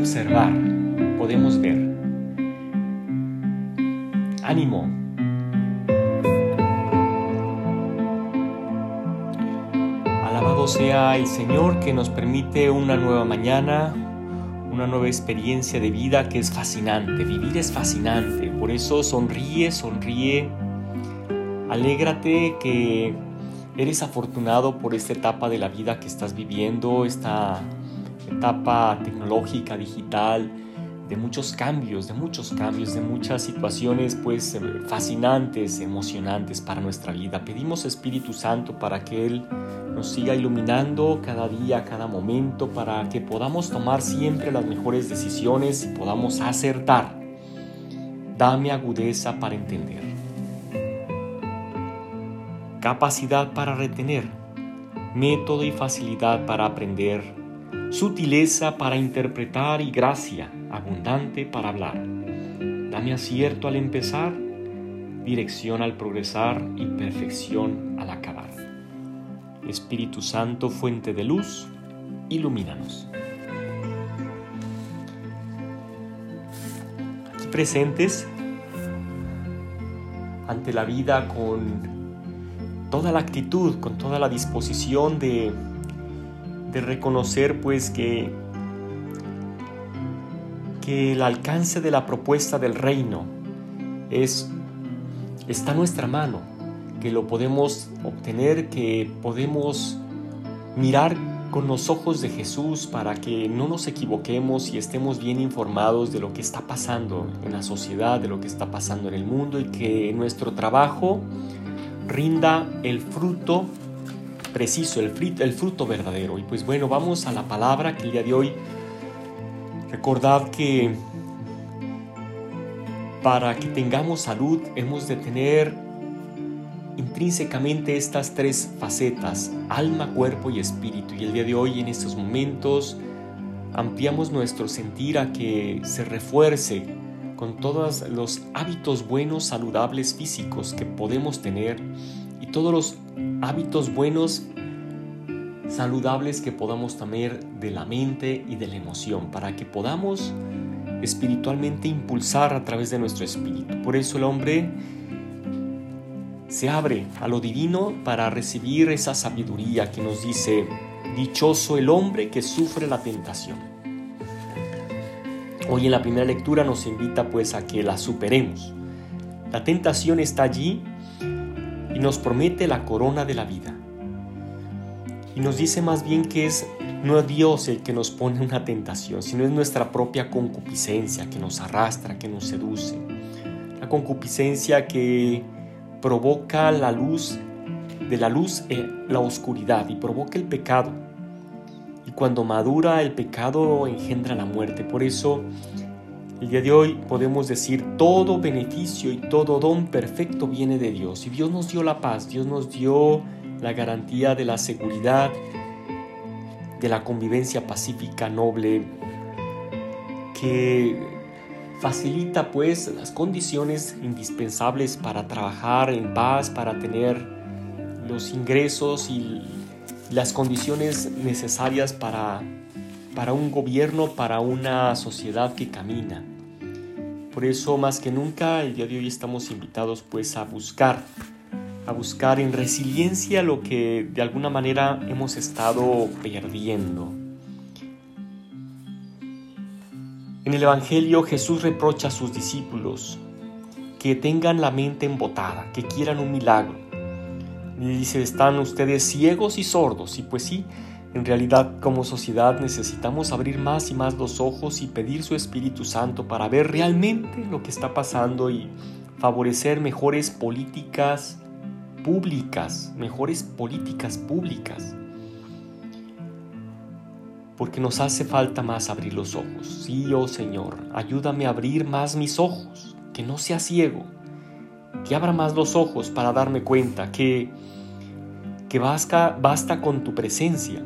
Observar. Podemos ver. Ánimo. Alabado sea el Señor que nos permite una nueva mañana, una nueva experiencia de vida que es fascinante. Vivir es fascinante. Por eso sonríe, sonríe. Alégrate que eres afortunado por esta etapa de la vida que estás viviendo, esta etapa tecnológica, digital, de muchos cambios, de muchos cambios, de muchas situaciones pues fascinantes, emocionantes para nuestra vida. Pedimos Espíritu Santo para que Él nos siga iluminando cada día, cada momento, para que podamos tomar siempre las mejores decisiones y podamos acertar. Dame agudeza para entender. Capacidad para retener. Método y facilidad para aprender sutileza para interpretar y gracia abundante para hablar. Dame acierto al empezar, dirección al progresar y perfección al acabar. Espíritu Santo, fuente de luz, ilumínanos. Aquí presentes ante la vida con toda la actitud, con toda la disposición de de reconocer pues que, que el alcance de la propuesta del reino es, está a nuestra mano, que lo podemos obtener, que podemos mirar con los ojos de Jesús para que no nos equivoquemos y estemos bien informados de lo que está pasando en la sociedad, de lo que está pasando en el mundo y que nuestro trabajo rinda el fruto preciso, el, fruto verdadero. Y pues bueno, vamos a la palabra que el día de hoy recordad que para que tengamos salud hemos de tener intrínsecamente estas tres facetas, alma, cuerpo y espíritu. Y el día de hoy en estos momentos ampliamos nuestro sentir a que se refuerce con todos los hábitos buenos, saludables físicos que podemos tener y todos los hábitos buenos, saludables que podamos tener de la mente y de la emoción, para que podamos espiritualmente impulsar a través de nuestro espíritu. Por eso el hombre se abre a lo divino para recibir esa sabiduría que nos dice, dichoso el hombre que sufre la tentación. Hoy en la primera lectura nos invita pues a que la superemos. La tentación está allí y nos promete la corona de la vida. Y nos dice más bien que es no Dios el que nos pone una tentación, sino es nuestra propia concupiscencia que nos arrastra, que nos seduce. La concupiscencia que provoca la luz, de la luz la oscuridad y provoca el pecado. Y cuando madura el pecado engendra la muerte. Por eso el día de hoy podemos decir todo beneficio y todo don perfecto viene de Dios. Y Dios nos dio la paz, Dios nos dio la garantía de la seguridad, de la convivencia pacífica, noble, que facilita pues las condiciones indispensables para trabajar en paz, para tener los ingresos y las condiciones necesarias para para un gobierno, para una sociedad que camina. Por eso más que nunca el día de hoy estamos invitados pues a buscar, a buscar en resiliencia lo que de alguna manera hemos estado perdiendo. En el Evangelio Jesús reprocha a sus discípulos que tengan la mente embotada, que quieran un milagro. Y dice, están ustedes ciegos y sordos. Y pues sí, en realidad, como sociedad necesitamos abrir más y más los ojos y pedir su Espíritu Santo para ver realmente lo que está pasando y favorecer mejores políticas públicas, mejores políticas públicas. porque nos hace falta más abrir los ojos. Sí, oh Señor, ayúdame a abrir más mis ojos, que no sea ciego, que abra más los ojos para darme cuenta que, que basta, basta con tu presencia.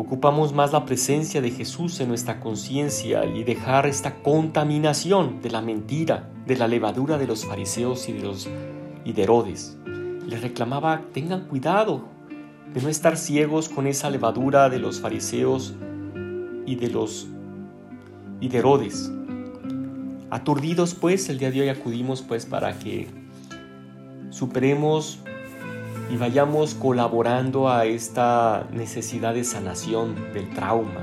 Ocupamos más la presencia de Jesús en nuestra conciencia y dejar esta contaminación de la mentira, de la levadura de los fariseos y de los y de Herodes. Les reclamaba, tengan cuidado, de no estar ciegos con esa levadura de los fariseos y de los y de Herodes. Aturdidos pues, el día de hoy acudimos pues para que superemos y vayamos colaborando a esta necesidad de sanación del trauma,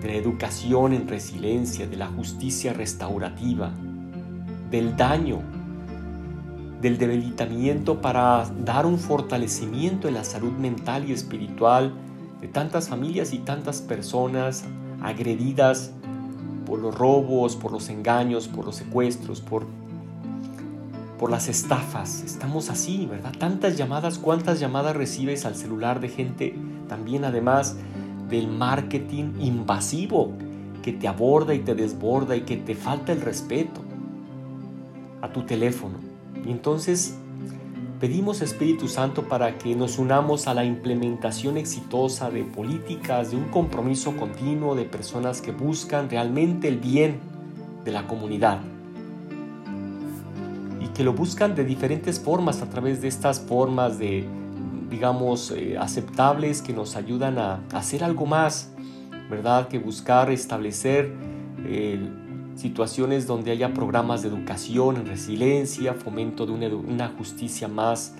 de la educación en resiliencia, de la justicia restaurativa, del daño del debilitamiento para dar un fortalecimiento en la salud mental y espiritual de tantas familias y tantas personas agredidas por los robos, por los engaños, por los secuestros, por, por las estafas. Estamos así, ¿verdad? Tantas llamadas, cuántas llamadas recibes al celular de gente también además del marketing invasivo que te aborda y te desborda y que te falta el respeto a tu teléfono. Y entonces pedimos Espíritu Santo para que nos unamos a la implementación exitosa de políticas, de un compromiso continuo de personas que buscan realmente el bien de la comunidad que lo buscan de diferentes formas a través de estas formas de digamos eh, aceptables que nos ayudan a, hacer algo más, ¿verdad? Que buscar establecer eh, situaciones donde haya programas de educación en resiliencia, fomento de una, justicia más,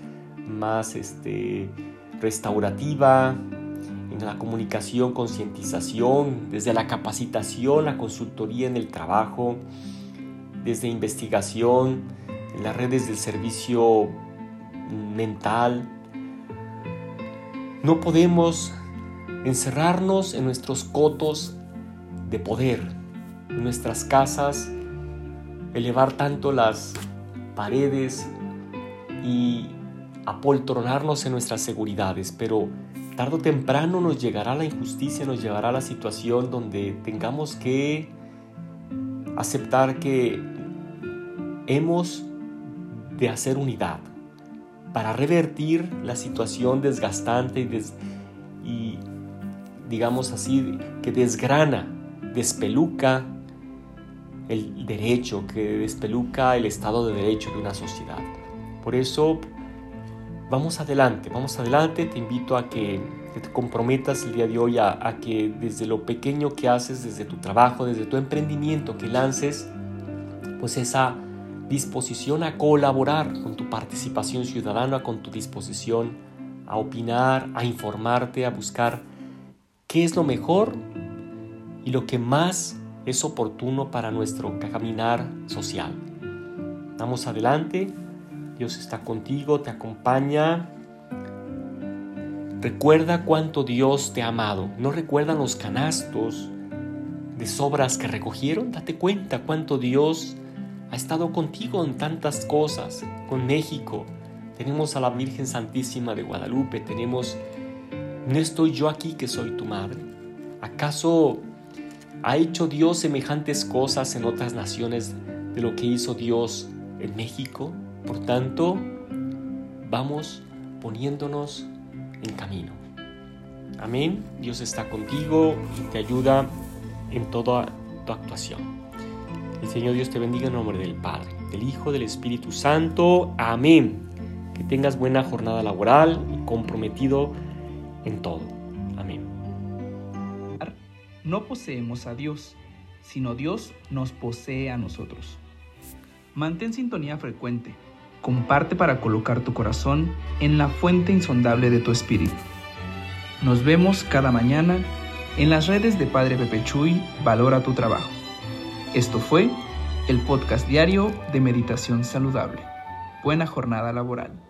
más este, restaurativa, en la comunicación, concientización, desde la capacitación, la consultoría en el trabajo, desde investigación, en las redes del servicio mental. No podemos encerrarnos en nuestros cotos de poder, nuestras casas, elevar tanto las paredes y apoltronarnos en nuestras seguridades, pero tarde o temprano nos llegará la injusticia, nos llegará la situación donde tengamos que aceptar que hemos de hacer unidad para revertir la situación desgastante y, digamos así, que desgrana, despeluca el derecho, que despeluca el Estado de Derecho de una sociedad. Por eso, vamos adelante, vamos adelante. Te invito a que, te comprometas el día de hoy a, que desde lo pequeño que haces, desde tu trabajo, desde tu emprendimiento, que lances pues esa disposición a colaborar con tu participación ciudadana, con tu disposición a opinar, a informarte, a buscar qué es lo mejor y lo que más es oportuno para nuestro caminar social. Vamos adelante, Dios está contigo, te acompaña. Recuerda cuánto Dios te ha amado. ¿No recuerdan los canastos de sobras que recogieron? Date cuenta cuánto Dios ha estado contigo en tantas cosas. Con México tenemos a la Virgen Santísima de Guadalupe, tenemos, no estoy yo aquí que soy tu madre. ¿Acaso ¿Ha hecho Dios semejantes cosas en otras naciones de lo que hizo Dios en México? Por tanto, vamos poniéndonos en camino. Amén. Dios está contigo y te ayuda en toda tu actuación. El Señor Dios te bendiga en nombre del Padre, del Hijo, del Espíritu Santo. Amén. Que tengas buena jornada laboral y comprometido en todo no poseemos a Dios, sino Dios nos posee a nosotros. Mantén sintonía frecuente. Comparte para colocar tu corazón en la fuente insondable de tu espíritu. Nos vemos cada mañana en las redes de Padre Pepe Chuy, Valora tu trabajo. Esto fue el podcast diario de Meditación Saludable. Buena jornada laboral.